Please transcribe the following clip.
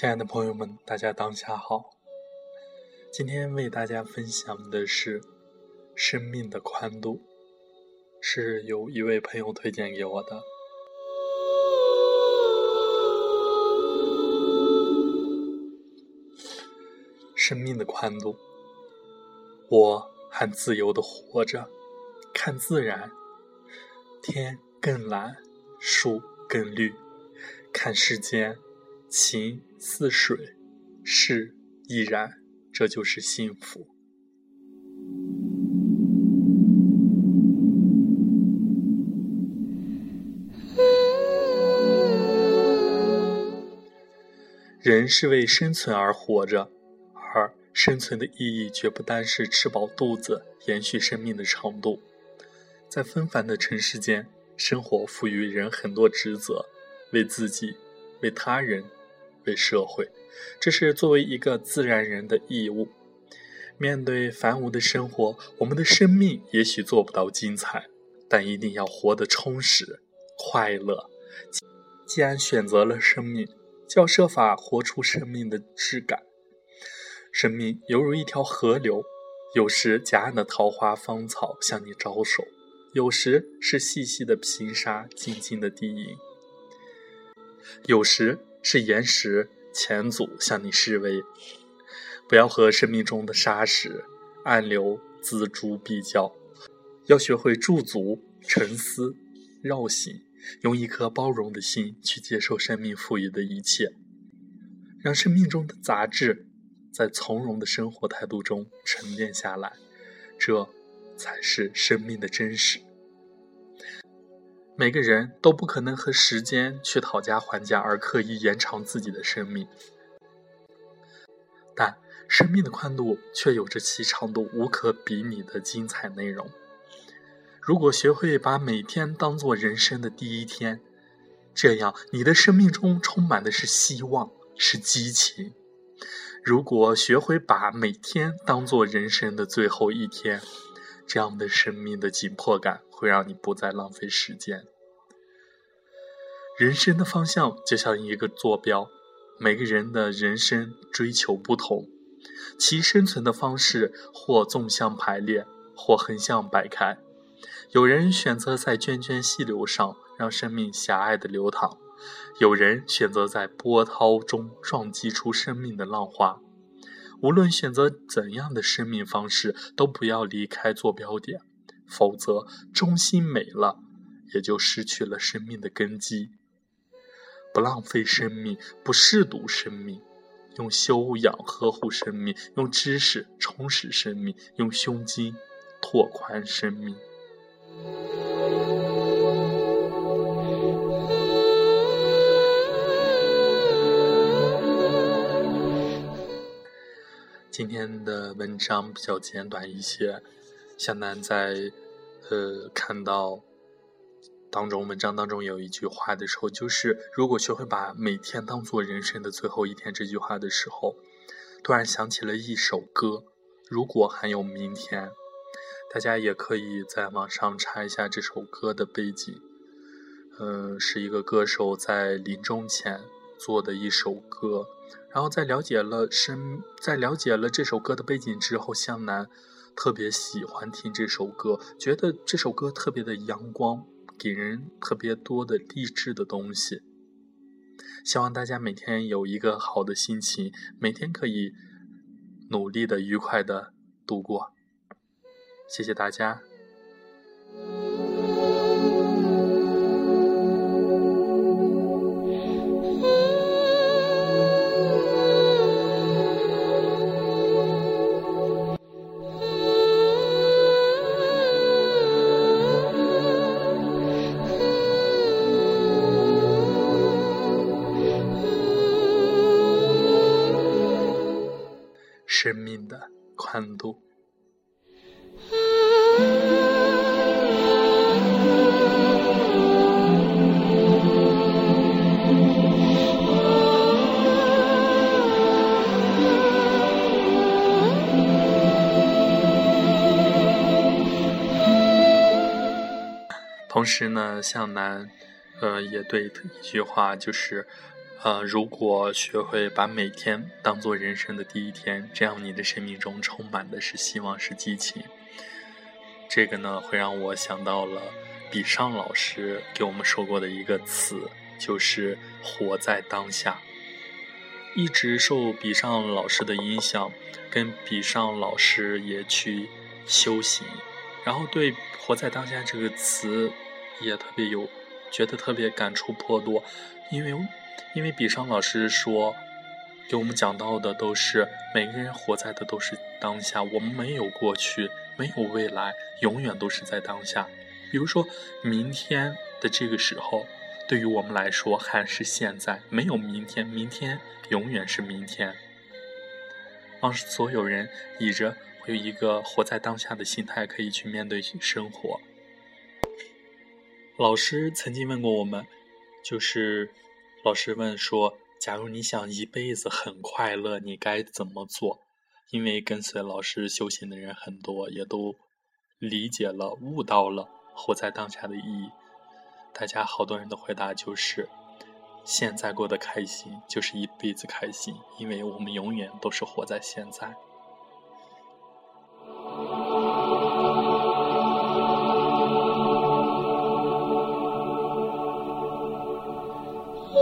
亲爱的朋友们，大家当下好。今天为大家分享的是生命的宽度，是有一位朋友推荐给我的。生命的宽度，我还自由的活着，看自然，天更蓝，树更绿，看世间。情似水，事亦然，这就是幸福。人是为生存而活着，而生存的意义绝不单是吃饱肚子、延续生命的长度。在纷繁的尘世间，生活赋予人很多职责，为自己，为他人。对社会，这是作为一个自然人的义务。面对繁芜的生活，我们的生命也许做不到精彩，但一定要活得充实、快乐。既然选择了生命，就要设法活出生命的质感。生命犹如一条河流，有时夹岸的桃花芳草向你招手，有时是细细的平沙静静的低吟，有时。是岩石前阻向你示威，不要和生命中的沙石、暗流、锱珠比较，要学会驻足、沉思、绕行，用一颗包容的心去接受生命赋予的一切，让生命中的杂质在从容的生活态度中沉淀下来，这才是生命的真实。每个人都不可能和时间去讨价还价而刻意延长自己的生命，但生命的宽度却有着其长度无可比拟的精彩内容。如果学会把每天当做人生的第一天，这样你的生命中充满的是希望，是激情；如果学会把每天当做人生的最后一天，这样的生命的紧迫感会让你不再浪费时间。人生的方向就像一个坐标，每个人的人生追求不同，其生存的方式或纵向排列，或横向摆开。有人选择在涓涓细流上让生命狭隘的流淌，有人选择在波涛中撞击出生命的浪花。无论选择怎样的生命方式，都不要离开坐标点，否则中心没了，也就失去了生命的根基。不浪费生命，不亵渎生命，用修养呵护生命，用知识充实生命，用胸襟拓宽生命。今天的文章比较简短一些，向南在呃看到当中文章当中有一句话的时候，就是如果学会把每天当做人生的最后一天这句话的时候，突然想起了一首歌《如果还有明天》，大家也可以在网上查一下这首歌的背景，嗯，是一个歌手在临终前做的一首歌。然后在了解了生，在了解了这首歌的背景之后，向南特别喜欢听这首歌，觉得这首歌特别的阳光，给人特别多的励志的东西。希望大家每天有一个好的心情，每天可以努力的、愉快的度过。谢谢大家。的宽度。同时呢，向南，呃，也对一句话就是。呃，如果学会把每天当做人生的第一天，这样你的生命中充满的是希望，是激情。这个呢，会让我想到了比上老师给我们说过的一个词，就是“活在当下”。一直受比上老师的影响，跟比上老师也去修行，然后对“活在当下”这个词也特别有，觉得特别感触颇多，因为。因为比上老师说，给我们讲到的都是每个人活在的都是当下，我们没有过去，没有未来，永远都是在当下。比如说明天的这个时候，对于我们来说还是现在，没有明天，明天永远是明天。让所有人以着会有一个活在当下的心态，可以去面对生活。老师曾经问过我们，就是。老师问说：“假如你想一辈子很快乐，你该怎么做？”因为跟随老师修行的人很多，也都理解了、悟到了活在当下的意义。大家好多人的回答就是：现在过得开心，就是一辈子开心，因为我们永远都是活在现在。